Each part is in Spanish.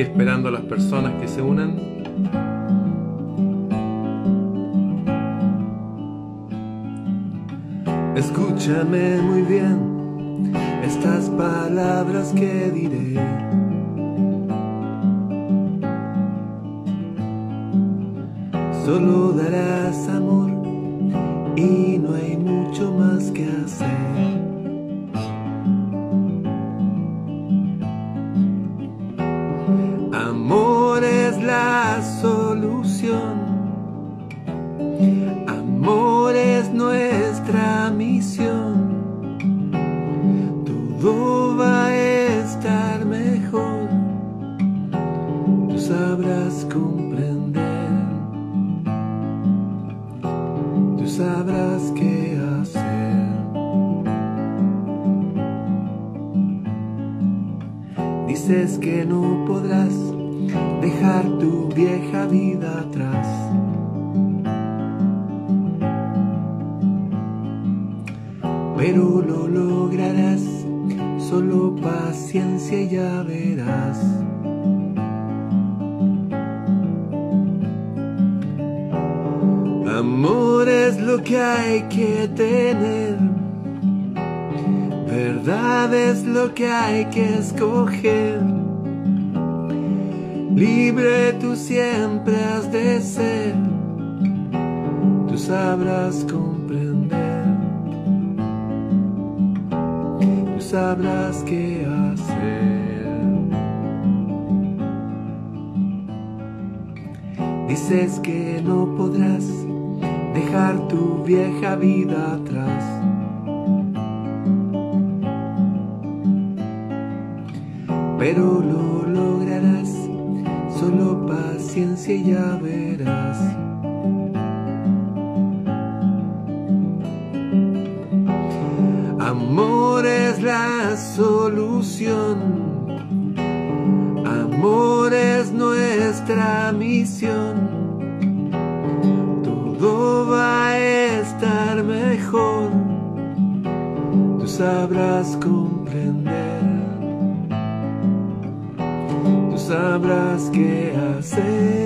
Esperando a las personas que se unan. Escúchame muy bien estas palabras que diré. Solo darás amor y no hay mucho más que hacer. Pero lo lograrás, solo paciencia y ya verás. Amor es lo que hay que tener. Verdad es lo que hay que escoger. Libre tú siempre has de ser. Tú sabrás comprender. Sabrás qué hacer. Dices que no podrás dejar tu vieja vida atrás. Pero lo lograrás, solo paciencia y ya verás. Solución. Amor es nuestra misión. Todo va a estar mejor. Tú sabrás comprender. Tú sabrás qué hacer.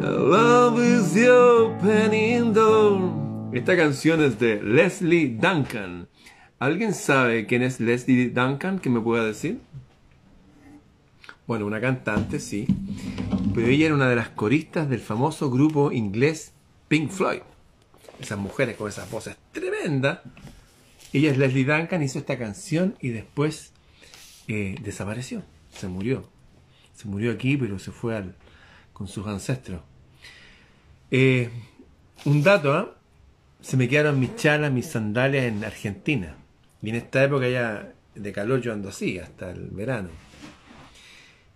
Love is opening. Esta canción es de Leslie Duncan. ¿Alguien sabe quién es Leslie Duncan? ¿Que me pueda decir? Bueno, una cantante, sí. Pero ella era una de las coristas del famoso grupo inglés Pink Floyd. Esas mujeres con esas voces tremendas. Ella es Leslie Duncan, hizo esta canción y después eh, desapareció. Se murió. Se murió aquí, pero se fue al, con sus ancestros. Eh, un dato, ¿ah? Se me quedaron mis chalas, mis sandalias en Argentina. Y en esta época ya de calor yo ando así, hasta el verano.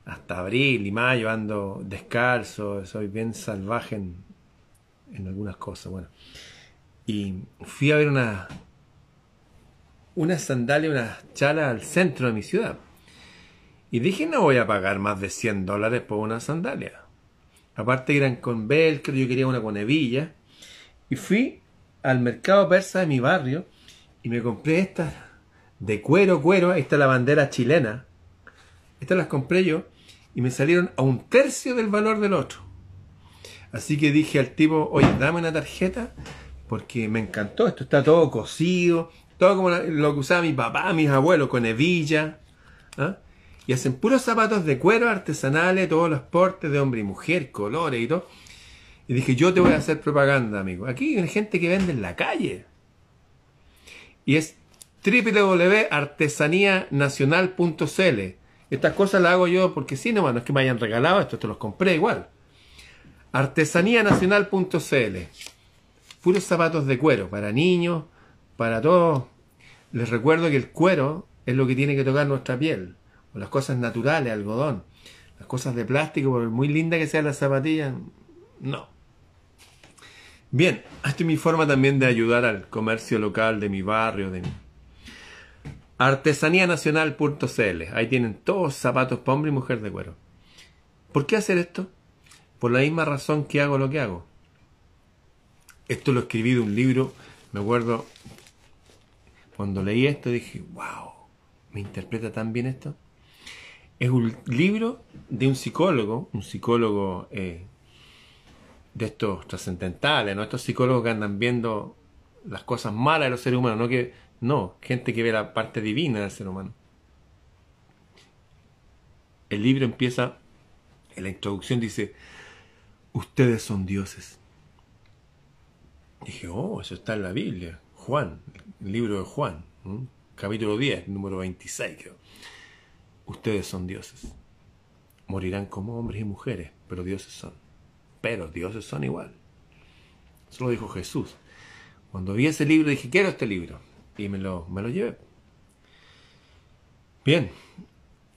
Hasta abril y mayo ando descalzo, soy bien salvaje en, en algunas cosas. Bueno, y fui a ver una, una sandalia, una chala al centro de mi ciudad. Y dije, no voy a pagar más de 100 dólares por una sandalia. Aparte eran con velcro, yo quería una con hebilla. Y fui al mercado persa de mi barrio y me compré estas de cuero, cuero. Ahí está la bandera chilena. Estas las compré yo y me salieron a un tercio del valor del otro. Así que dije al tipo, oye, dame una tarjeta porque me encantó. Esto está todo cosido, todo como lo que usaba mi papá, mis abuelos, con hebilla. ¿ah? Y hacen puros zapatos de cuero artesanales, todos los portes de hombre y mujer, colores y todo. Y dije, yo te voy a hacer propaganda, amigo. Aquí hay gente que vende en la calle. Y es www.artesanianacional.cl. Estas cosas las hago yo porque sí, nomás, no es que me hayan regalado esto, te los compré igual. Artesanianacional.cl. Puros zapatos de cuero, para niños, para todos. Les recuerdo que el cuero es lo que tiene que tocar nuestra piel. O las cosas naturales, algodón. Las cosas de plástico, por muy linda que sea la zapatilla, no. Bien, esta es mi forma también de ayudar al comercio local de mi barrio, de mi artesanianacional.cl. Ahí tienen todos zapatos para hombre y mujer de cuero. ¿Por qué hacer esto? Por la misma razón que hago lo que hago. Esto lo escribí de un libro, me acuerdo, Cuando leí esto dije, wow, ¿me interpreta tan bien esto? Es un libro de un psicólogo, un psicólogo eh, de estos trascendentales, ¿no? Estos psicólogos que andan viendo las cosas malas de los seres humanos, no que no, gente que ve la parte divina del ser humano. El libro empieza, en la introducción dice, ustedes son dioses. Dije, oh, eso está en la Biblia. Juan, el libro de Juan, capítulo 10, número 26, creo. Ustedes son dioses. Morirán como hombres y mujeres, pero dioses son. Pero dioses son igual. Eso lo dijo Jesús. Cuando vi ese libro dije, quiero este libro. Y me lo, me lo llevé. Bien,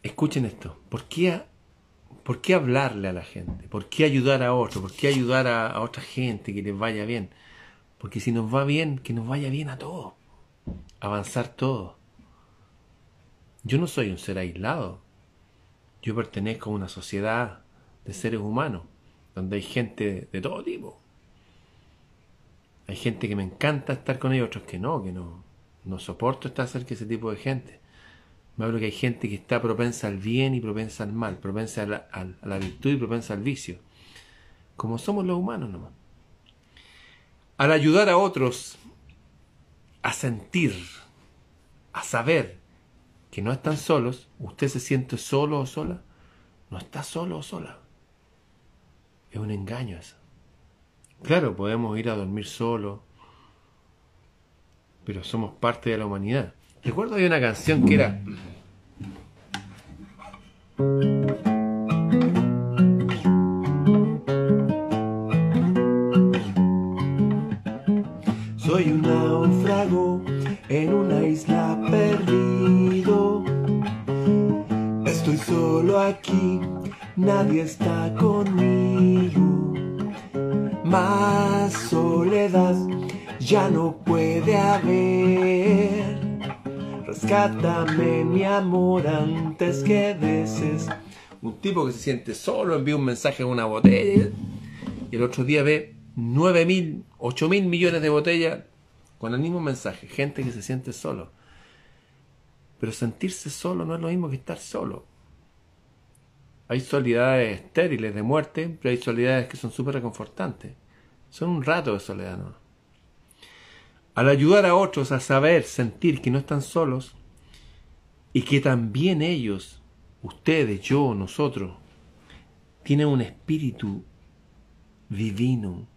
escuchen esto. ¿Por qué, ¿Por qué hablarle a la gente? ¿Por qué ayudar a otro? ¿Por qué ayudar a, a otra gente que les vaya bien? Porque si nos va bien, que nos vaya bien a todos. Avanzar todos. Yo no soy un ser aislado. Yo pertenezco a una sociedad de seres humanos, donde hay gente de todo tipo. Hay gente que me encanta estar con ellos, otros que no, que no, no soporto estar cerca de ese tipo de gente. Me hablo que hay gente que está propensa al bien y propensa al mal, propensa a la, la virtud y propensa al vicio. Como somos los humanos nomás al ayudar a otros a sentir, a saber que no están solos, usted se siente solo o sola, no está solo o sola. Es un engaño eso. Claro, podemos ir a dormir solo, pero somos parte de la humanidad. Recuerdo hay una canción que era en una isla perdido. Estoy solo aquí, nadie está conmigo. Más soledad ya no puede haber. Rescátame mi amor antes que deses. Un tipo que se siente solo envía un mensaje en una botella y el otro día ve 9 mil, 8 mil millones de botellas con el mismo mensaje, gente que se siente solo. Pero sentirse solo no es lo mismo que estar solo. Hay soledades estériles de muerte, pero hay soledades que son súper reconfortantes. Son un rato de soledad, ¿no? Al ayudar a otros a saber, sentir que no están solos y que también ellos, ustedes, yo, nosotros, tienen un espíritu divino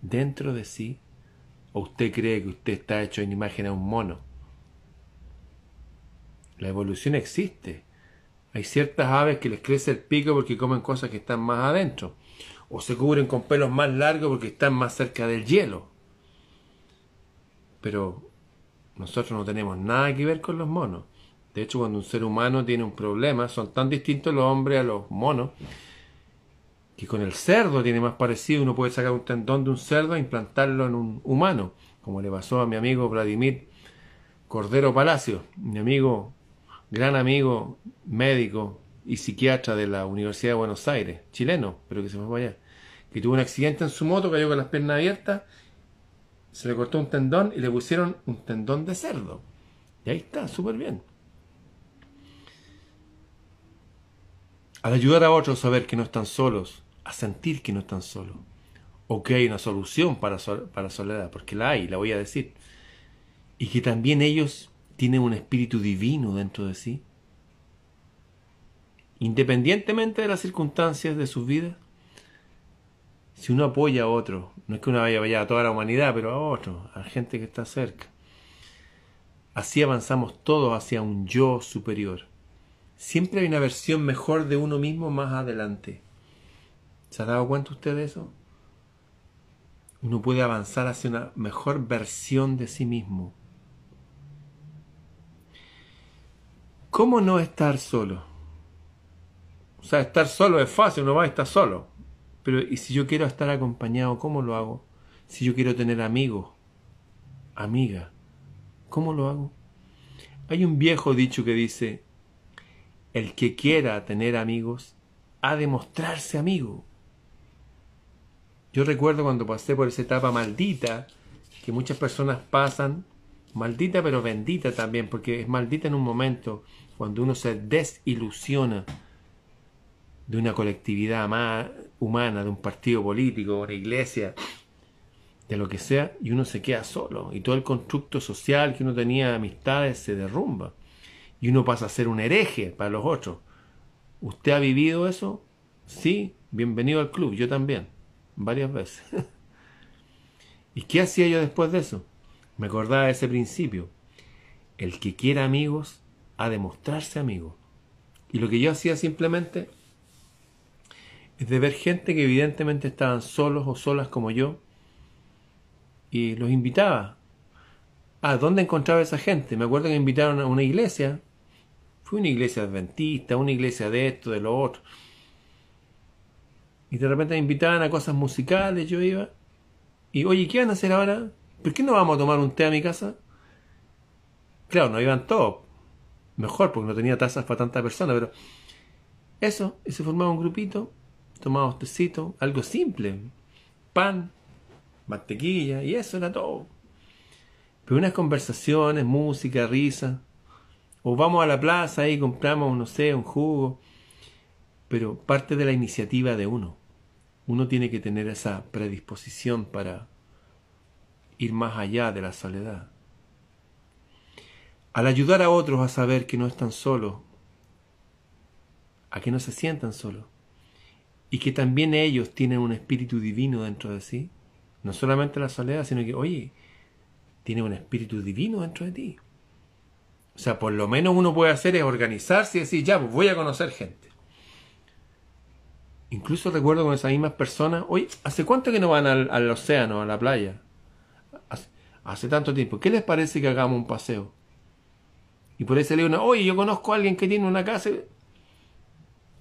dentro de sí, ¿O usted cree que usted está hecho en imagen a un mono? La evolución existe. Hay ciertas aves que les crece el pico porque comen cosas que están más adentro. O se cubren con pelos más largos porque están más cerca del hielo. Pero nosotros no tenemos nada que ver con los monos. De hecho, cuando un ser humano tiene un problema, son tan distintos los hombres a los monos que con el cerdo tiene más parecido, uno puede sacar un tendón de un cerdo e implantarlo en un humano, como le pasó a mi amigo Vladimir Cordero Palacio, mi amigo, gran amigo, médico y psiquiatra de la Universidad de Buenos Aires, chileno, pero que se fue para allá, que tuvo un accidente en su moto, cayó con las piernas abiertas, se le cortó un tendón y le pusieron un tendón de cerdo. Y ahí está, súper bien. Al ayudar a otros a ver que no están solos, a sentir que no están solos. O que hay una solución para, para soledad, porque la hay, la voy a decir. Y que también ellos tienen un espíritu divino dentro de sí. Independientemente de las circunstancias de sus vidas, si uno apoya a otro, no es que uno vaya, vaya a toda la humanidad, pero a otro, a gente que está cerca. Así avanzamos todos hacia un yo superior. Siempre hay una versión mejor de uno mismo más adelante. ¿Se ha dado cuenta usted de eso? Uno puede avanzar hacia una mejor versión de sí mismo. ¿Cómo no estar solo? O sea, estar solo es fácil, uno va a estar solo. Pero ¿y si yo quiero estar acompañado, cómo lo hago? Si yo quiero tener amigos, amiga, ¿cómo lo hago? Hay un viejo dicho que dice, el que quiera tener amigos, ha de mostrarse amigo. Yo recuerdo cuando pasé por esa etapa maldita que muchas personas pasan Maldita pero bendita también, porque es maldita en un momento cuando uno se desilusiona de una colectividad más humana, de un partido político, una iglesia, de lo que sea, y uno se queda solo. Y todo el constructo social que uno tenía amistades se derrumba. Y uno pasa a ser un hereje para los otros. ¿Usted ha vivido eso? Sí, bienvenido al club, yo también, varias veces. ¿Y qué hacía yo después de eso? Me acordaba de ese principio. El que quiera amigos, ha de mostrarse amigo. Y lo que yo hacía simplemente es de ver gente que evidentemente estaban solos o solas como yo, y los invitaba. ¿A dónde encontraba esa gente? Me acuerdo que me invitaron a una iglesia. Fue una iglesia adventista, una iglesia de esto, de lo otro. Y de repente me invitaban a cosas musicales, yo iba. Y, oye, ¿qué van a hacer ahora? ¿Por qué no vamos a tomar un té a mi casa? Claro, no iban todos. Mejor, porque no tenía tazas para tanta persona, pero eso, y se formaba un grupito, tomábamos tecito, algo simple. Pan, mantequilla, y eso era todo. Pero unas conversaciones, música, risa. O vamos a la plaza y compramos, no sé, un jugo. Pero parte de la iniciativa de uno. Uno tiene que tener esa predisposición para ir más allá de la soledad. Al ayudar a otros a saber que no están solos, a que no se sientan solos, y que también ellos tienen un espíritu divino dentro de sí, no solamente la soledad, sino que, oye, tiene un espíritu divino dentro de ti. O sea, por lo menos uno puede hacer es organizarse y decir, ya, pues voy a conocer gente. Incluso recuerdo con esas mismas personas, oye, ¿hace cuánto que no van al, océano, a la playa? Hace, tanto tiempo. ¿Qué les parece que hagamos un paseo? Y por ahí salió una, oye, yo conozco a alguien que tiene una casa.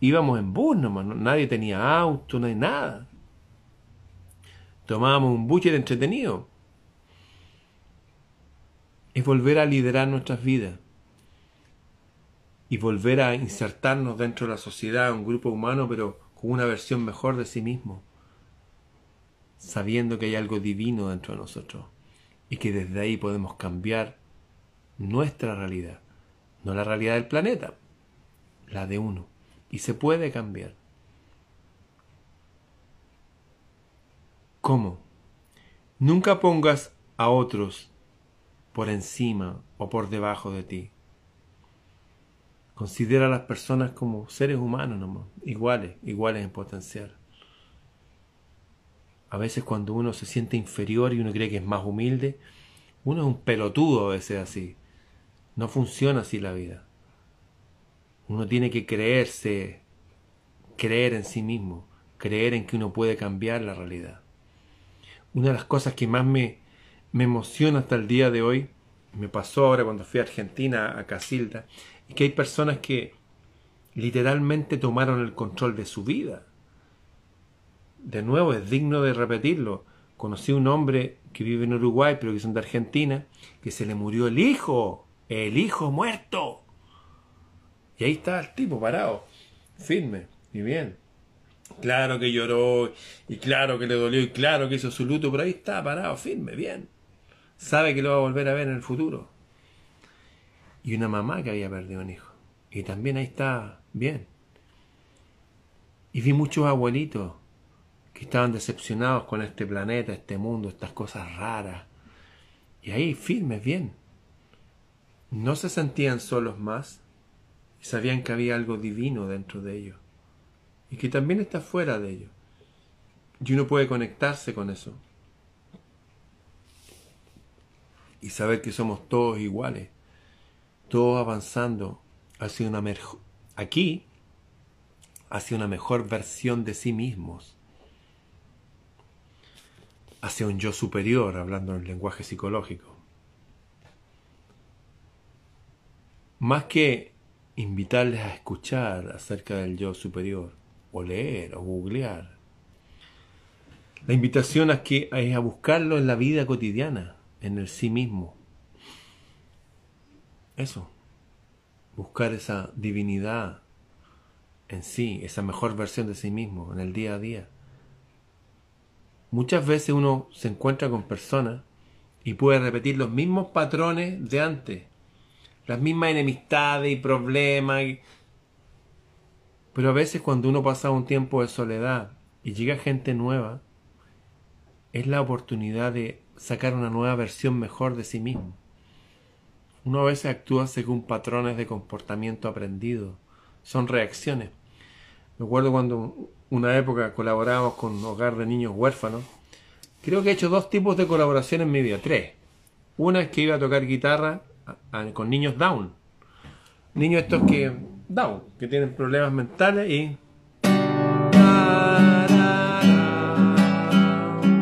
Íbamos en bus nomás, nadie tenía auto, no hay nada tomábamos un buche de entretenido. Es volver a liderar nuestras vidas y volver a insertarnos dentro de la sociedad, un grupo humano, pero con una versión mejor de sí mismo, sabiendo que hay algo divino dentro de nosotros y que desde ahí podemos cambiar nuestra realidad, no la realidad del planeta, la de uno, y se puede cambiar. ¿Cómo? Nunca pongas a otros por encima o por debajo de ti. Considera a las personas como seres humanos iguales, iguales en potencial. A veces cuando uno se siente inferior y uno cree que es más humilde, uno es un pelotudo a veces así. No funciona así la vida. Uno tiene que creerse, creer en sí mismo, creer en que uno puede cambiar la realidad una de las cosas que más me, me emociona hasta el día de hoy, me pasó ahora cuando fui a Argentina, a Casilda, es que hay personas que literalmente tomaron el control de su vida. De nuevo, es digno de repetirlo. Conocí un hombre que vive en Uruguay, pero que es de Argentina, que se le murió el hijo, el hijo muerto. Y ahí está el tipo parado, firme y bien. Claro que lloró, y claro que le dolió, y claro que hizo su luto, pero ahí está, parado, firme, bien. Sabe que lo va a volver a ver en el futuro. Y una mamá que había perdido un hijo. Y también ahí está, bien. Y vi muchos abuelitos que estaban decepcionados con este planeta, este mundo, estas cosas raras. Y ahí, firmes, bien. No se sentían solos más y sabían que había algo divino dentro de ellos y que también está fuera de ello. Y uno puede conectarse con eso. Y saber que somos todos iguales, todos avanzando hacia una mejor, aquí, hacia una mejor versión de sí mismos, hacia un yo superior, hablando en lenguaje psicológico. Más que invitarles a escuchar acerca del yo superior, o leer o googlear. La invitación es, que, es a buscarlo en la vida cotidiana, en el sí mismo. Eso, buscar esa divinidad en sí, esa mejor versión de sí mismo, en el día a día. Muchas veces uno se encuentra con personas y puede repetir los mismos patrones de antes, las mismas enemistades y problemas. Pero a veces cuando uno pasa un tiempo de soledad y llega gente nueva, es la oportunidad de sacar una nueva versión mejor de sí mismo. Uno a veces actúa según patrones de comportamiento aprendido, son reacciones. Me acuerdo cuando una época colaborábamos con Hogar de Niños Huérfanos. Creo que he hecho dos tipos de colaboración en mi vida, tres. Una es que iba a tocar guitarra con niños down. Niños estos que down, que tienen problemas mentales y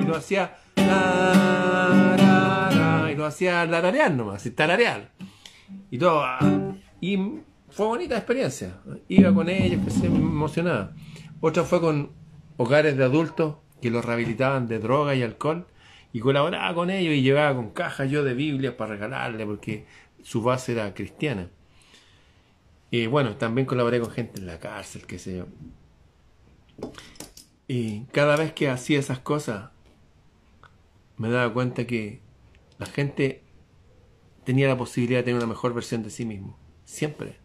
y lo hacía y lo hacía lararear nomás, y tararear. Y todo. Y fue bonita experiencia. Iba con ellos, que se emocionaba. Otra fue con hogares de adultos que los rehabilitaban de droga y alcohol y colaboraba con ellos y llevaba con cajas yo de Biblias para regalarle porque su base era cristiana. Y bueno, también colaboré con gente en la cárcel, qué sé yo. Y cada vez que hacía esas cosas, me daba cuenta que la gente tenía la posibilidad de tener una mejor versión de sí mismo. Siempre.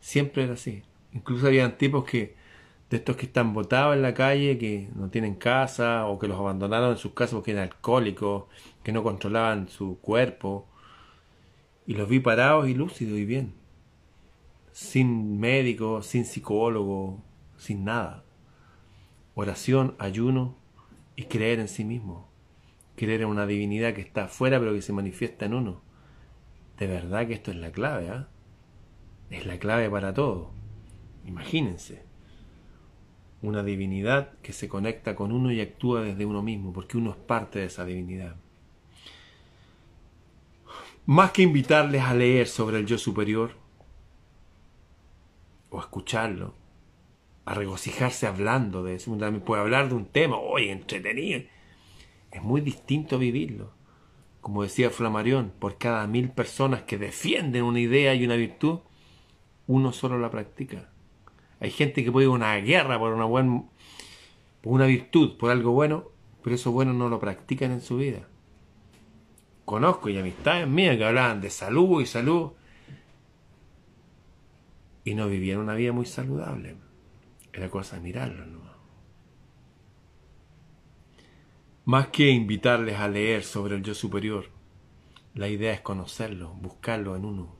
Siempre era así. Incluso habían tipos que, de estos que están botados en la calle, que no tienen casa, o que los abandonaron en sus casas porque eran alcohólicos, que no controlaban su cuerpo. Y los vi parados y lúcidos y bien. Sin médico, sin psicólogo, sin nada. Oración, ayuno y creer en sí mismo. Creer en una divinidad que está afuera pero que se manifiesta en uno. De verdad que esto es la clave, ¿ah? Es la clave para todo. Imagínense. Una divinidad que se conecta con uno y actúa desde uno mismo, porque uno es parte de esa divinidad. Más que invitarles a leer sobre el yo superior, o escucharlo, a regocijarse hablando de eso, también puede hablar de un tema, oye, entretenido. Es muy distinto vivirlo. Como decía Flamarión, por cada mil personas que defienden una idea y una virtud, uno solo la practica. Hay gente que puede ir a una guerra por una buena por una virtud, por algo bueno, pero eso bueno no lo practican en su vida. Conozco y amistades mías que hablaban de salud y salud y no vivían una vida muy saludable. Era cosa de mirarlo, ¿no? Más que invitarles a leer sobre el yo superior, la idea es conocerlo, buscarlo en uno.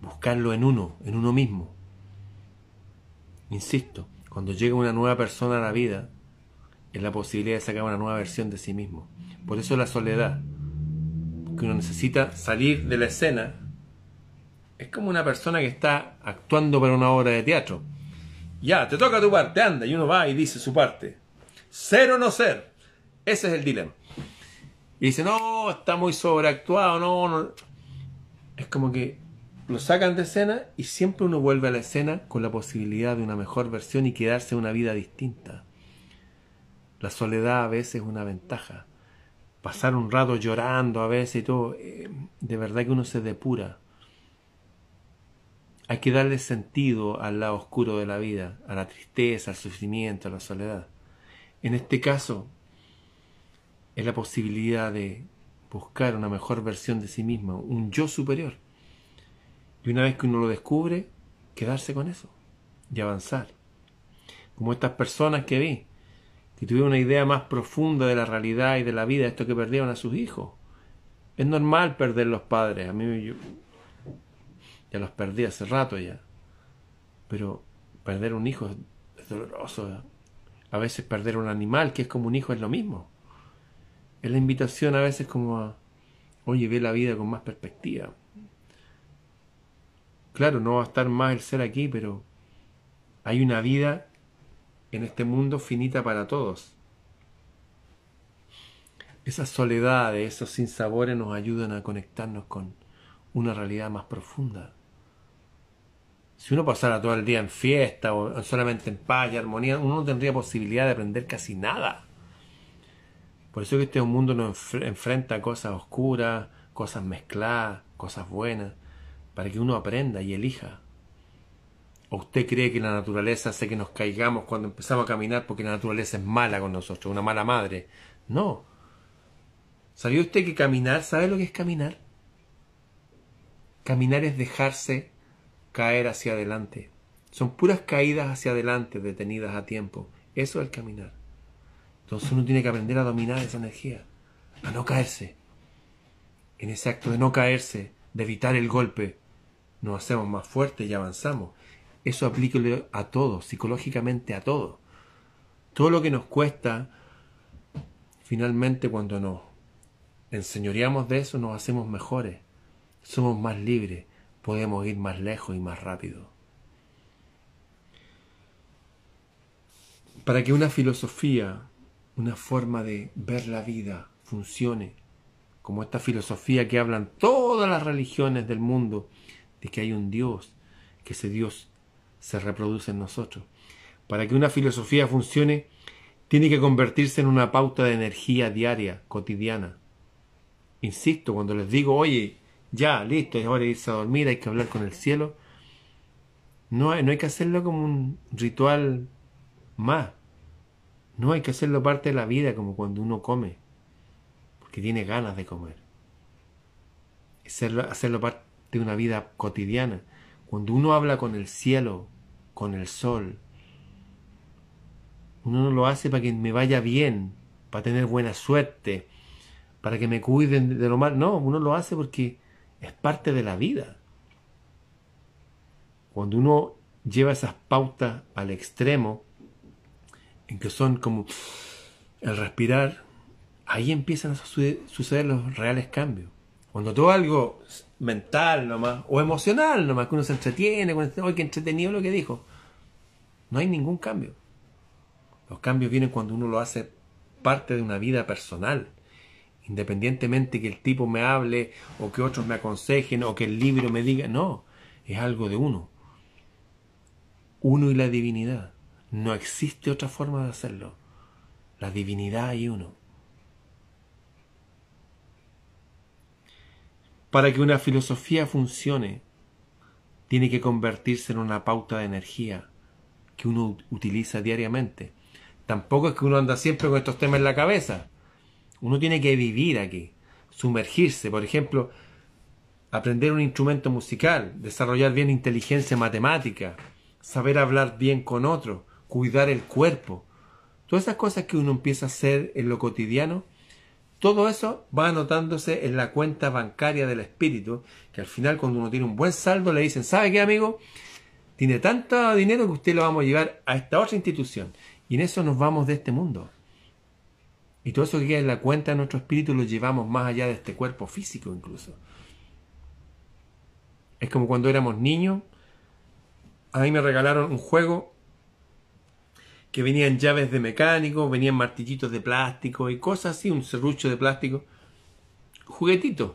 Buscarlo en uno, en uno mismo. Insisto, cuando llega una nueva persona a la vida, es la posibilidad de sacar una nueva versión de sí mismo. Por eso la soledad, que uno necesita salir de la escena, es como una persona que está actuando para una obra de teatro. Ya, te toca tu parte, anda, y uno va y dice su parte. Ser o no ser. Ese es el dilema. Y dice, no, está muy sobreactuado, no, no. Es como que lo sacan de escena y siempre uno vuelve a la escena con la posibilidad de una mejor versión y quedarse una vida distinta. La soledad a veces es una ventaja. Pasar un rato llorando a veces y todo, eh, de verdad que uno se depura. Hay que darle sentido al lado oscuro de la vida, a la tristeza, al sufrimiento, a la soledad. En este caso, es la posibilidad de buscar una mejor versión de sí mismo, un yo superior. Y una vez que uno lo descubre, quedarse con eso y avanzar. Como estas personas que vi, que tuvieron una idea más profunda de la realidad y de la vida, esto que perdieron a sus hijos. Es normal perder los padres. A mí yo, ya los perdí hace rato ya. Pero perder un hijo es doloroso. A veces perder un animal, que es como un hijo, es lo mismo. Es la invitación a veces como a, oye, ve la vida con más perspectiva. Claro, no va a estar más el ser aquí, pero hay una vida en este mundo finita para todos. Esas soledades, esos sinsabores nos ayudan a conectarnos con una realidad más profunda. Si uno pasara todo el día en fiesta o solamente en paz y armonía, uno no tendría posibilidad de aprender casi nada. Por eso que este mundo nos enfrenta cosas oscuras, cosas mezcladas, cosas buenas para que uno aprenda y elija. ¿O usted cree que la naturaleza hace que nos caigamos cuando empezamos a caminar porque la naturaleza es mala con nosotros, una mala madre? No. ¿Sabía usted que caminar, sabe lo que es caminar? Caminar es dejarse caer hacia adelante. Son puras caídas hacia adelante, detenidas a tiempo. Eso es el caminar. Entonces uno tiene que aprender a dominar esa energía, a no caerse. En ese acto de no caerse, de evitar el golpe, nos hacemos más fuertes y avanzamos. Eso aplica a todo, psicológicamente a todo. Todo lo que nos cuesta, finalmente cuando nos enseñoreamos de eso, nos hacemos mejores, somos más libres, podemos ir más lejos y más rápido. Para que una filosofía, una forma de ver la vida funcione, como esta filosofía que hablan todas las religiones del mundo, de que hay un Dios, que ese Dios se reproduce en nosotros. Para que una filosofía funcione, tiene que convertirse en una pauta de energía diaria, cotidiana. Insisto, cuando les digo, oye, ya, listo, es hora de irse a dormir, hay que hablar con el cielo, no hay, no hay que hacerlo como un ritual más. No hay que hacerlo parte de la vida, como cuando uno come, porque tiene ganas de comer. Hacerlo, hacerlo parte de una vida cotidiana. Cuando uno habla con el cielo, con el sol, uno no lo hace para que me vaya bien, para tener buena suerte, para que me cuiden de lo mal. No, uno lo hace porque es parte de la vida. Cuando uno lleva esas pautas al extremo, en que son como el respirar, ahí empiezan a suceder los reales cambios. Cuando todo algo mental nomás, o emocional nomás, que uno se entretiene, con este, que entretenido lo que dijo, no hay ningún cambio. Los cambios vienen cuando uno lo hace parte de una vida personal. Independientemente que el tipo me hable, o que otros me aconsejen, o que el libro me diga, no, es algo de uno. Uno y la divinidad. No existe otra forma de hacerlo. La divinidad y uno. Para que una filosofía funcione, tiene que convertirse en una pauta de energía que uno utiliza diariamente. Tampoco es que uno anda siempre con estos temas en la cabeza. Uno tiene que vivir aquí, sumergirse, por ejemplo, aprender un instrumento musical, desarrollar bien inteligencia matemática, saber hablar bien con otros, cuidar el cuerpo. Todas esas cosas que uno empieza a hacer en lo cotidiano, todo eso va anotándose en la cuenta bancaria del espíritu, que al final cuando uno tiene un buen saldo le dicen, ¿sabe qué amigo? Tiene tanto dinero que usted lo vamos a llevar a esta otra institución. Y en eso nos vamos de este mundo. Y todo eso que queda en la cuenta de nuestro espíritu lo llevamos más allá de este cuerpo físico incluso. Es como cuando éramos niños, a mí me regalaron un juego que venían llaves de mecánico, venían martillitos de plástico y cosas así, un serrucho de plástico. Juguetito.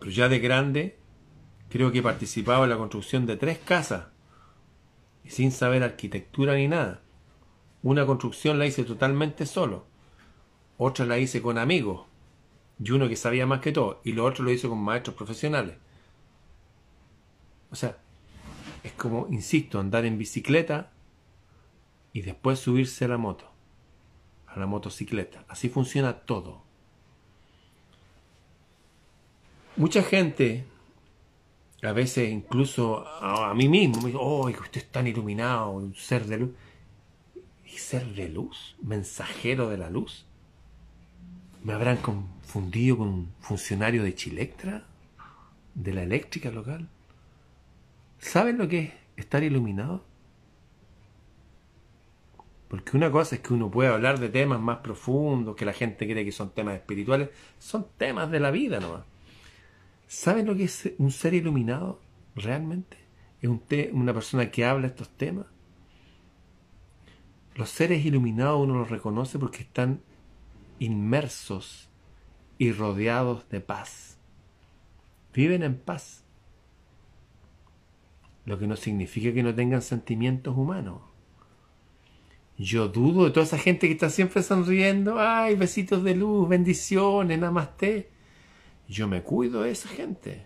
Pero ya de grande, creo que participaba en la construcción de tres casas. Y sin saber arquitectura ni nada. Una construcción la hice totalmente solo. Otra la hice con amigos. Y uno que sabía más que todo. Y lo otro lo hice con maestros profesionales. O sea, es como, insisto, andar en bicicleta y después subirse a la moto, a la motocicleta. Así funciona todo. Mucha gente, a veces incluso a, mí mismo, me dice, oh, usted es tan iluminado, un ser de luz. ¿Y ser de luz? ¿Mensajero de la luz? ¿Me habrán confundido con un funcionario de Chilectra? ¿De la eléctrica local? ¿Saben lo que es estar iluminado? Porque una cosa es que uno puede hablar de temas más profundos, que la gente cree que son temas espirituales, son temas de la vida nomás. ¿Saben lo que es un ser iluminado realmente? ¿Es un una persona que habla estos temas? Los seres iluminados uno los reconoce porque están inmersos y rodeados de paz. Viven en paz. Lo que no significa que no tengan sentimientos humanos. Yo dudo de toda esa gente que está siempre sonriendo. Ay, besitos de luz, bendiciones, namaste. Yo me cuido de esa gente.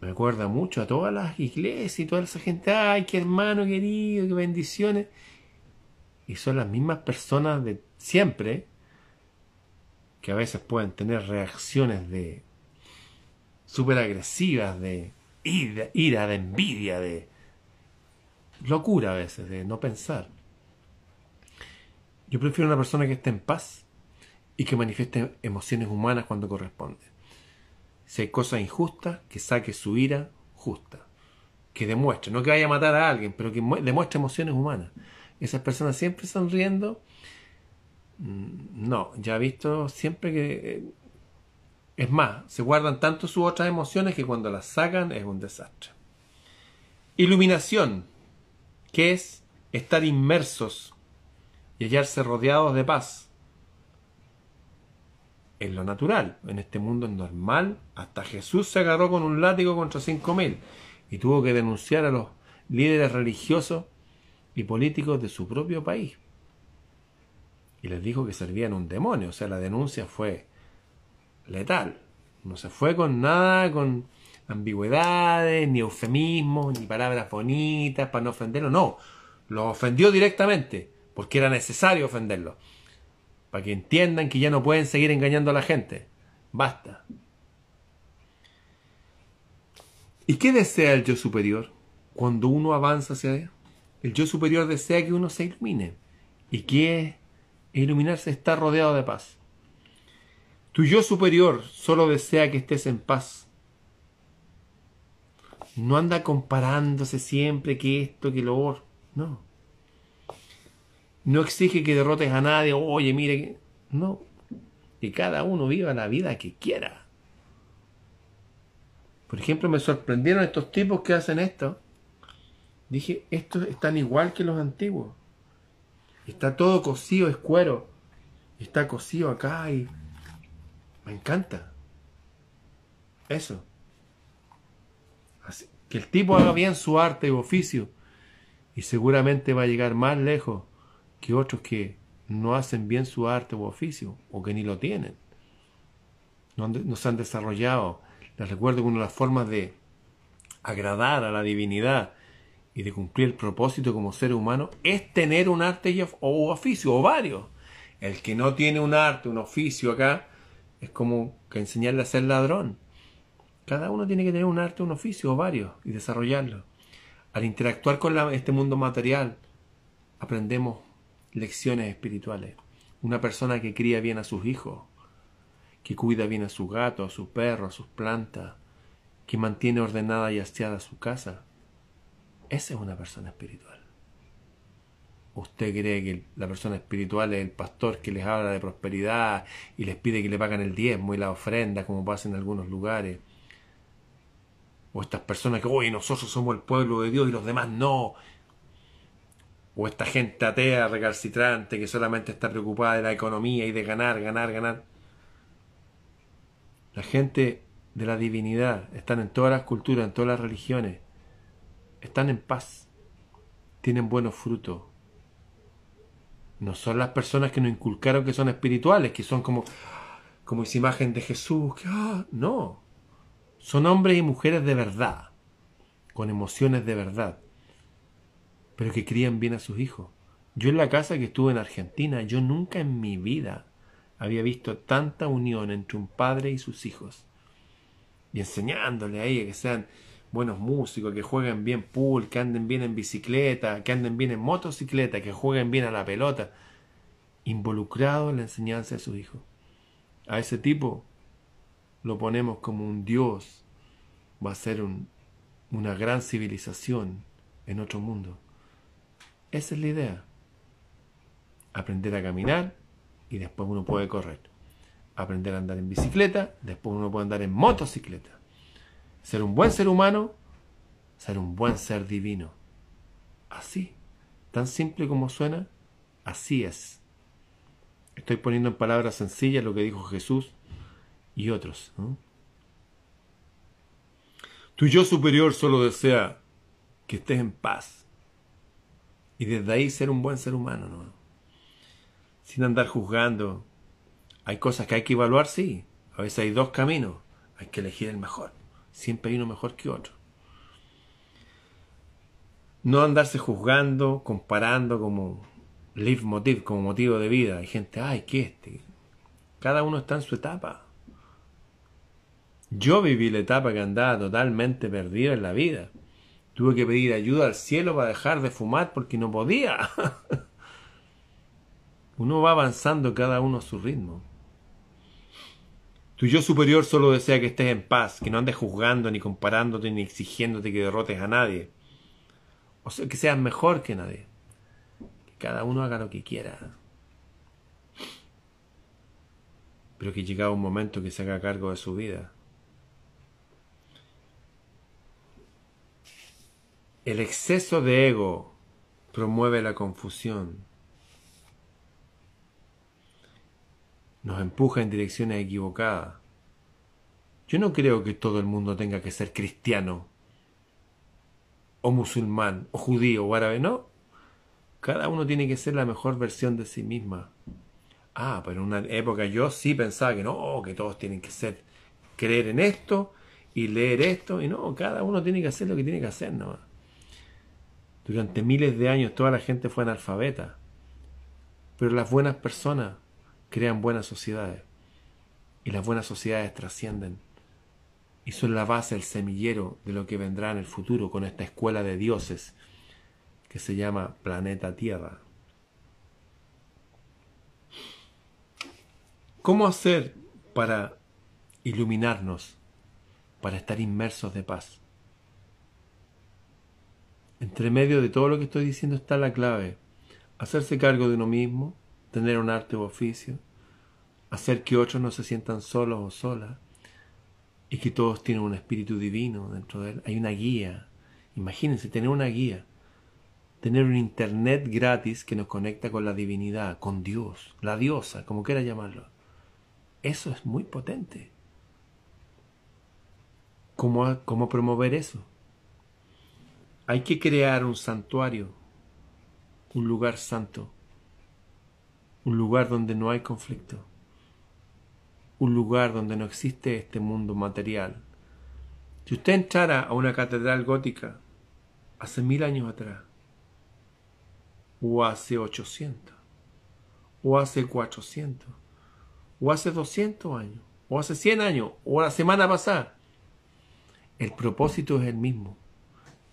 Me acuerda mucho a todas las iglesias y toda esa gente. Ay, qué hermano querido, qué bendiciones. Y son las mismas personas de siempre que a veces pueden tener reacciones de súper agresivas, de ira, ira, de envidia, de locura a veces, de no pensar. Yo prefiero una persona que esté en paz y que manifieste emociones humanas cuando corresponde. Si hay cosas injustas, que saque su ira justa. Que demuestre, no que vaya a matar a alguien, pero que demuestre emociones humanas. Esas personas siempre sonriendo. Mm, no, ya he visto siempre que... Eh, es más, se guardan tanto sus otras emociones que cuando las sacan es un desastre. Iluminación, que es estar inmersos y hallarse rodeados de paz en lo natural, en este mundo es normal. Hasta Jesús se agarró con un látigo contra cinco mil y tuvo que denunciar a los líderes religiosos y políticos de su propio país. Y les dijo que servían un demonio, o sea, la denuncia fue letal. No se fue con nada, con ambigüedades, ni eufemismos, ni palabras bonitas para no ofenderlo. No, lo ofendió directamente, porque era necesario ofenderlo para que entiendan que ya no pueden seguir engañando a la gente. Basta. ¿Y qué desea el yo superior cuando uno avanza hacia él? El yo superior desea que uno se ilumine. ¿Y qué es iluminarse? Está rodeado de paz. Tu yo superior solo desea que estés en paz. No anda comparándose siempre que esto, que lo otro. No. No exige que derrotes a nadie, oye, mire, no. Que cada uno viva la vida que quiera. Por ejemplo, me sorprendieron estos tipos que hacen esto. Dije, estos están igual que los antiguos. Está todo cosido, es cuero. Está cosido acá y me encanta. Eso. Que el tipo haga bien su arte u oficio y seguramente va a llegar más lejos que otros que no hacen bien su arte u oficio o que ni lo tienen. No, se han desarrollado. Les recuerdo que una de las formas de agradar a la divinidad y de cumplir el propósito como ser humano es tener un arte o oficio o varios. El que no tiene un arte, un oficio acá, es como que enseñarle a ser ladrón. Cada uno tiene que tener un arte, un oficio o varios y desarrollarlo. Al interactuar con este mundo material, aprendemos lecciones espirituales. Una persona que cría bien a sus hijos, que cuida bien a su gato, a su perro, a sus plantas, que mantiene ordenada y aseada su casa. Esa es una persona espiritual. ¿Usted cree que la persona espiritual es el pastor que les habla de prosperidad y les pide que le pagan el diezmo y la ofrenda, como pasa en algunos lugares? O estas personas que, hoy nosotros somos el pueblo de Dios y los demás no, o esta gente atea, recalcitrante, que solamente está preocupada de la economía y de ganar, ganar, ganar. La gente de la divinidad están en todas las culturas, en todas las religiones. Están en paz. Tienen buenos frutos. No son las personas que nos inculcaron que son espirituales, que son como, como esa imagen de Jesús. Que, ah, no. Son hombres y mujeres de verdad, con emociones de verdad pero que crían bien a sus hijos. Yo en la casa que estuve en Argentina, yo nunca en mi vida había visto tanta unión entre un padre y sus hijos. Y enseñándole a ellos que sean buenos músicos, que jueguen bien pool, que anden bien en bicicleta, que anden bien en motocicleta, que jueguen bien a la pelota. Involucrado en la enseñanza de sus hijos. A ese tipo lo ponemos como un dios. Va a ser una gran civilización en otro mundo. Esa es la idea. Aprender a caminar y después uno puede correr. Aprender a andar en bicicleta, después uno puede andar en motocicleta. Ser un buen ser humano, ser un buen ser divino. Así, tan simple como suena, así es. Estoy poniendo en palabras sencillas lo que dijo Jesús y otros. Tu yo superior solo desea que estés en paz y desde ahí ser un buen ser humano, ¿no? Sin andar juzgando. Hay cosas que hay que evaluar, sí. A veces hay dos caminos. Hay que elegir el mejor. Siempre hay uno mejor que otro. No andarse juzgando, comparando como motive, como motivo de vida. Hay gente, ay, que este. Cada uno está en su etapa. Yo viví la etapa que andaba totalmente perdido en la vida. Tuve que pedir ayuda al cielo para dejar de fumar porque no podía. Uno va avanzando cada uno a su ritmo. Tu yo superior solo desea que estés en paz, que no andes juzgando, ni comparándote, ni exigiéndote que derrotes a nadie. O sea, que seas mejor que nadie. Que cada uno haga lo que quiera. Pero que llegado un momento que se haga cargo de su vida. El exceso de ego promueve la confusión. Nos empuja en direcciones equivocadas. Yo no creo que todo el mundo tenga que ser cristiano, o musulmán, o judío, o árabe, no. Cada uno tiene que ser la mejor versión de sí misma. Ah, pero en una época yo sí pensaba que no, que todos tienen que ser, creer en esto y leer esto, y no, cada uno tiene que hacer lo que tiene que hacer, ¿no? Durante miles de años toda la gente fue analfabeta. Pero las buenas personas crean buenas sociedades. Y las buenas sociedades trascienden. Y son la base, el semillero de lo que vendrá en el futuro con esta escuela de dioses que se llama planeta Tierra. ¿Cómo hacer para iluminarnos, para estar inmersos de paz? Entre medio de todo lo que estoy diciendo está la clave. Hacerse cargo de uno mismo, tener un arte o oficio, hacer que otros no se sientan solos o solas y que todos tienen un espíritu divino dentro de él. Hay una guía. Imagínense tener una guía. Tener un internet gratis que nos conecta con la divinidad, con Dios, la diosa, como quiera llamarlo. Eso es muy potente. ¿Cómo, cómo promover eso? Hay que crear un santuario, un lugar santo, un lugar donde no hay conflicto, un lugar donde no existe este mundo material. Si usted entrara a una catedral gótica hace mil años atrás, o hace ochocientos, o hace cuatrocientos, o hace doscientos años, o hace cien años, o la semana pasada, el propósito es el mismo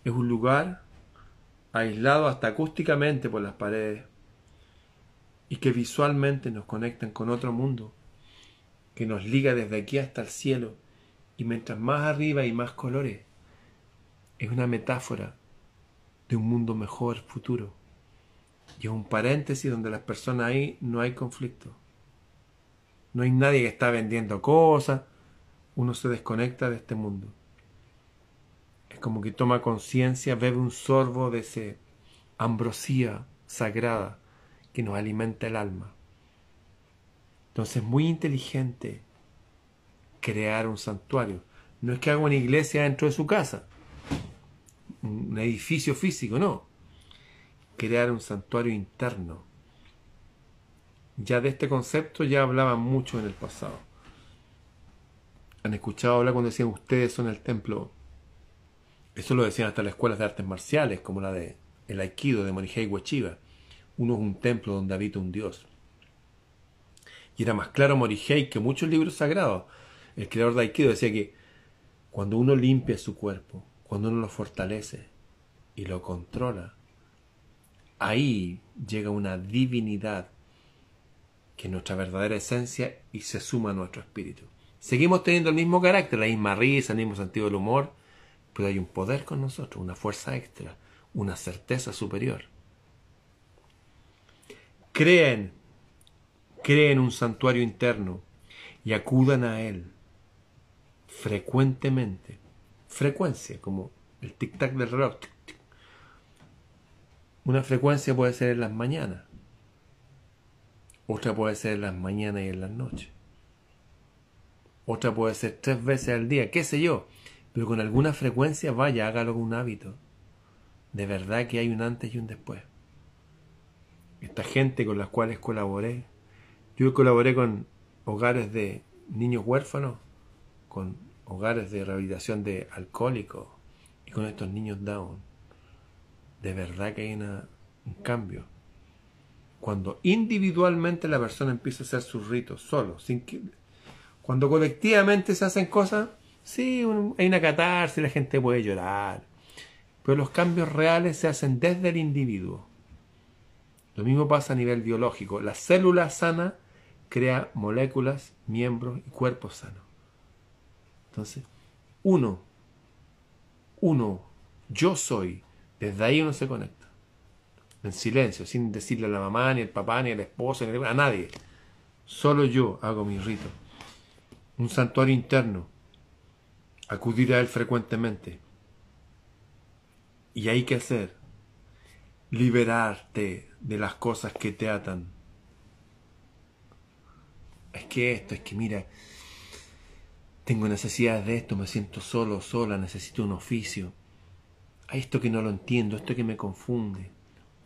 es un lugar aislado hasta acústicamente por las paredes y que visualmente nos conectan con otro mundo que nos liga desde aquí hasta el cielo. Y mientras más arriba y más colores es una metáfora de un mundo mejor futuro. Y es un paréntesis donde las personas ahí no hay conflicto. No hay nadie que está vendiendo cosas. Uno se desconecta de este mundo es como que toma conciencia, bebe un sorbo de ese ambrosía sagrada que nos alimenta el alma. Entonces es muy inteligente crear un santuario. No es que haga una iglesia dentro de su casa, un edificio físico, no. Crear un santuario interno. Ya de este concepto ya hablaban mucho en el pasado. Han escuchado hablar cuando decían ustedes son el templo eso lo decían hasta las escuelas de artes marciales, como la de el Aikido de Morihei Ueshiba. Uno es un templo donde habita un dios. Y era más claro Morihei que muchos libros sagrados. El creador de Aikido decía que cuando uno limpia su cuerpo, cuando uno lo fortalece y lo controla, ahí llega una divinidad que es nuestra verdadera esencia y se suma a nuestro espíritu. Seguimos teniendo el mismo carácter, la misma risa, el mismo sentido del humor, pero hay un poder con nosotros, una fuerza extra, una certeza superior. Creen, creen un santuario interno y acudan a él frecuentemente. Frecuencia, como el tic-tac del reloj. Una frecuencia puede ser en las mañanas. Otra puede ser en las mañanas y en las noches. Otra puede ser tres veces al día, qué sé yo pero con alguna frecuencia vaya, hágalo con un hábito. De verdad que hay un antes y un después. Esta gente con las cuales colaboré, yo colaboré con hogares de niños huérfanos, con hogares de rehabilitación de alcohólicos y con estos niños down. De verdad que hay un cambio. cuando individualmente la persona empieza a hacer sus ritos solo, sin que cuando colectivamente se hacen cosas, sí, hay una catarsis, la gente puede llorar, pero los cambios reales se hacen desde el individuo. Lo mismo pasa a nivel biológico. La célula sana crea moléculas, miembros y cuerpos sanos. Entonces, uno, uno, yo soy, desde ahí uno se conecta. En silencio, sin decirle a la mamá, ni al papá, ni al esposo, ni a nadie. Solo yo hago mi rito. Un santuario interno. Acudir a él frecuentemente. Y hay que hacer. Liberarte de las cosas que te atan. Es que esto, es que mira, tengo necesidades de esto, me siento solo, sola, necesito un oficio. Hay esto que no lo entiendo, esto que me confunde.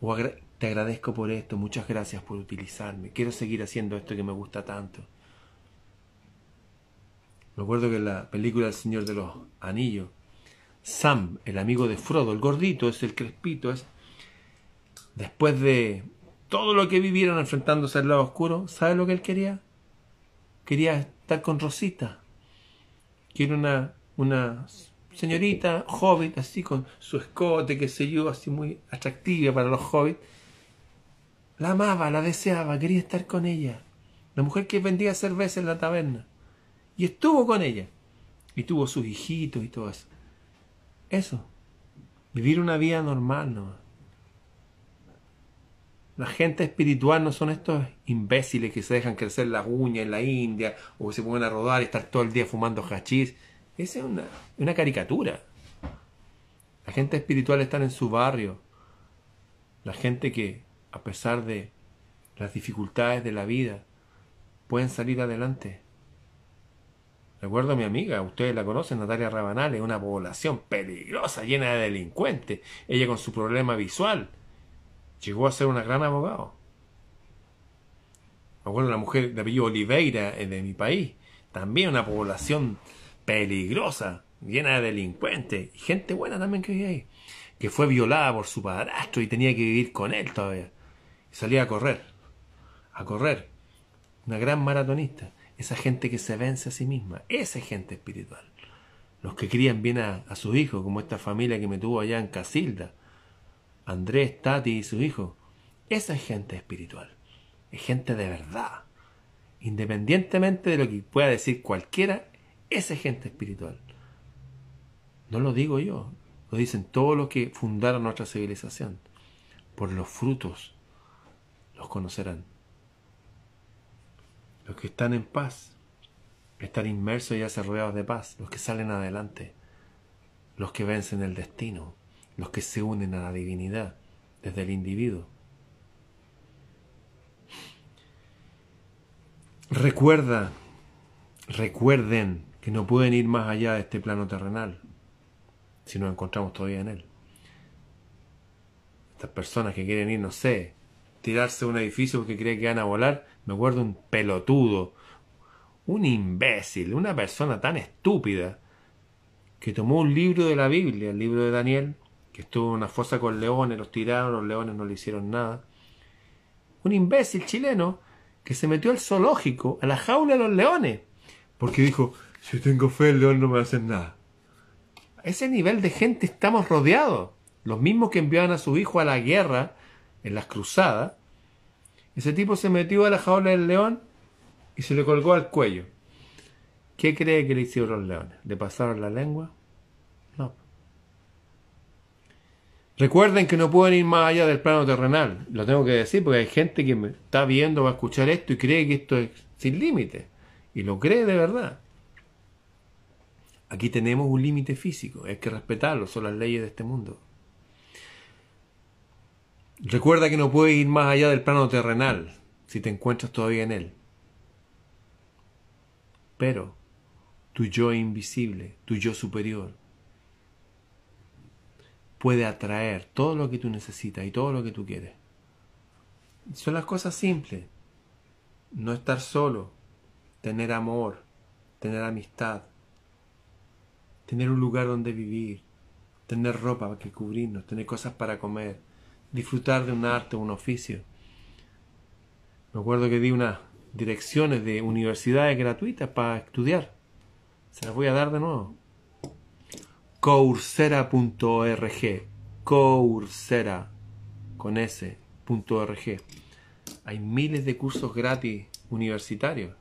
O te agradezco por esto, muchas gracias por utilizarme. Quiero seguir haciendo esto que me gusta tanto. Me acuerdo que en la película El Señor de los Anillos, Sam, el amigo de Frodo, el gordito, es el crespito, es después de todo lo que vivieron enfrentándose al lado oscuro, ¿sabe lo que él quería? Quería estar con Rosita. Quiere una, una señorita hobbit, así con su escote, que se yo, así muy atractiva para los hobbits. La amaba, la deseaba, quería estar con ella. La mujer que vendía cerveza en la taberna. Y estuvo con ella. Y tuvo sus hijitos y todo eso. Eso. Vivir una vida normal, ¿no? La gente espiritual no son estos imbéciles que se dejan crecer las uñas en la India o que se ponen a rodar y estar todo el día fumando hachís. Esa es una, una caricatura. La gente espiritual está en su barrio. La gente que, a pesar de las dificultades de la vida, pueden salir adelante. Recuerdo a mi amiga, ustedes la conocen, Natalia Rabanal, es una población peligrosa, llena de delincuentes. Ella con su problema visual llegó a ser una gran abogado. Me acuerdo de una mujer de apellido Oliveira eh, de mi país, también una población peligrosa, llena de delincuentes, y gente buena también que vivía ahí, que fue violada por su padrastro y tenía que vivir con él todavía. Y salía a correr, a correr. Una gran maratonista. Esa gente que se vence a sí misma, esa es gente espiritual. Los que crían bien a, a sus hijos, como esta familia que me tuvo allá en Casilda, Andrés, Tati y su hijo. Esa es gente espiritual. Es gente de verdad. Independientemente de lo que pueda decir cualquiera, esa es gente espiritual. No lo digo yo, lo dicen todos los que fundaron nuestra civilización. Por los frutos los conocerán. Los que están en paz, están inmersos y ya rodeados de paz, los que salen adelante, los que vencen el destino los que se unen a la divinidad desde el individuo. Recuerda, recuerden que no pueden ir más allá de este plano terrenal si nos encontramos todavía en él. Estas personas que quieren ir, no sé, tirarse a un edificio porque creen que van a volar, me acuerdo un pelotudo, un imbécil, una persona tan estúpida que tomó un libro de la Biblia, el libro de Daniel, que estuvo en una fosa con leones, los tiraron, los leones no le hicieron nada. Un imbécil chileno que se metió al zoológico, a la jaula de los leones, porque dijo, si tengo fe, el león no me va a hacer nada. A ese nivel de gente estamos rodeados. Los mismos que enviaban a su hijo a la guerra en las cruzadas. Ese tipo se metió a la jaula del león y se le colgó al cuello. ¿Qué cree que le hicieron los leones? ¿Le pasaron la lengua? No. Recuerden que no pueden ir más allá del plano terrenal. Lo tengo que decir porque hay gente que me está viendo, va a escuchar esto y cree que esto es sin límite. Y lo cree de verdad. Aquí tenemos un límite físico, hay que respetarlo, son las leyes de este mundo. Recuerda que no puedes ir más allá del plano terrenal si te encuentras todavía en él. Pero tu yo invisible, tu yo superior, puede atraer todo lo que tú necesitas y todo lo que tú quieres. Son las cosas simples. No estar solo, tener amor, tener amistad, tener un lugar donde vivir, tener ropa que cubrirnos, tener cosas para comer, disfrutar de un arte o un oficio. Me acuerdo que di unas direcciones de universidades gratuitas para estudiar. Se las voy a dar de nuevo. Coursera.org. Coursera con s.org. Hay miles de cursos gratis universitarios.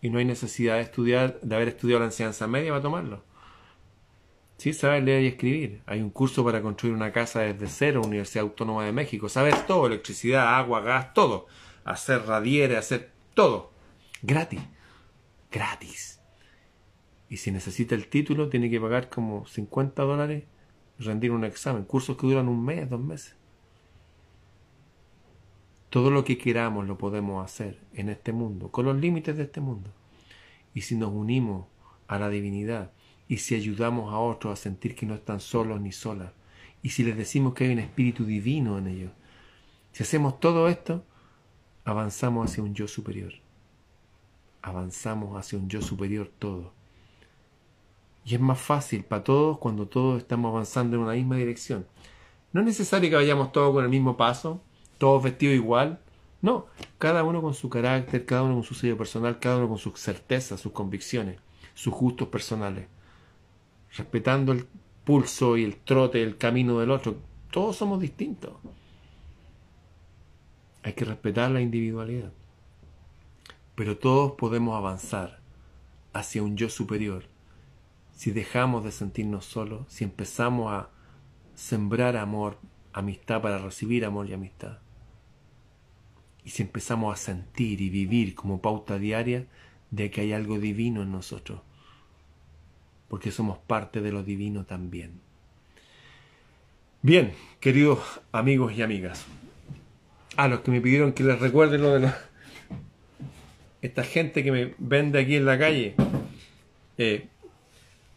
Y no hay necesidad de estudiar, de haber estudiado la enseñanza media para tomarlo. Sí, saber leer y escribir. Hay un curso para construir una casa desde cero, Universidad Autónoma de México. Saber todo, electricidad, agua, gas, todo. Hacer radieres, hacer todo. Gratis. Gratis. Y si necesita el título, tiene que pagar como 50 dólares rendir un examen. Cursos que duran un mes, dos meses. Todo lo que queramos lo podemos hacer en este mundo, con los límites de este mundo. Y si nos unimos a la divinidad, y si ayudamos a otros a sentir que no están solos ni solas, y si les decimos que hay un espíritu divino en ellos, si hacemos todo esto, avanzamos hacia un yo superior. Avanzamos hacia un yo superior todo. Y es más fácil para todos cuando todos estamos avanzando en una misma dirección. No es necesario que vayamos todos con el mismo paso, todos vestidos igual. No, cada uno con su carácter, cada uno con su sello personal, cada uno con sus certezas, sus convicciones, sus gustos personales respetando el pulso y el trote, el camino del otro. Todos somos distintos. Hay que respetar la individualidad. Pero todos podemos avanzar hacia un yo superior si dejamos de sentirnos solos, si empezamos a sembrar amor, amistad para recibir amor y amistad. Y si empezamos a sentir y vivir como pauta diaria de que hay algo divino en nosotros porque somos parte de lo divino también. Bien, queridos amigos y amigas, a los que me pidieron que les recuerde lo de esta gente que me vende aquí en la calle, eh,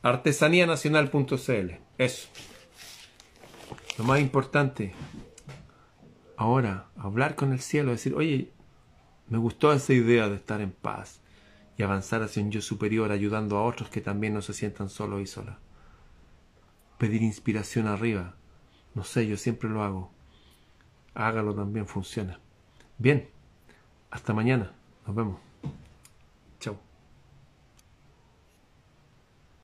artesanianacional.cl, eso. Lo más importante, ahora, hablar con el cielo, decir, oye, me gustó esa idea de estar en paz, y avanzar hacia un yo superior ayudando a otros que también no se sientan solos y solas. Pedir inspiración arriba. No sé, yo siempre lo hago. Hágalo también, funciona. Bien, hasta mañana. Nos vemos.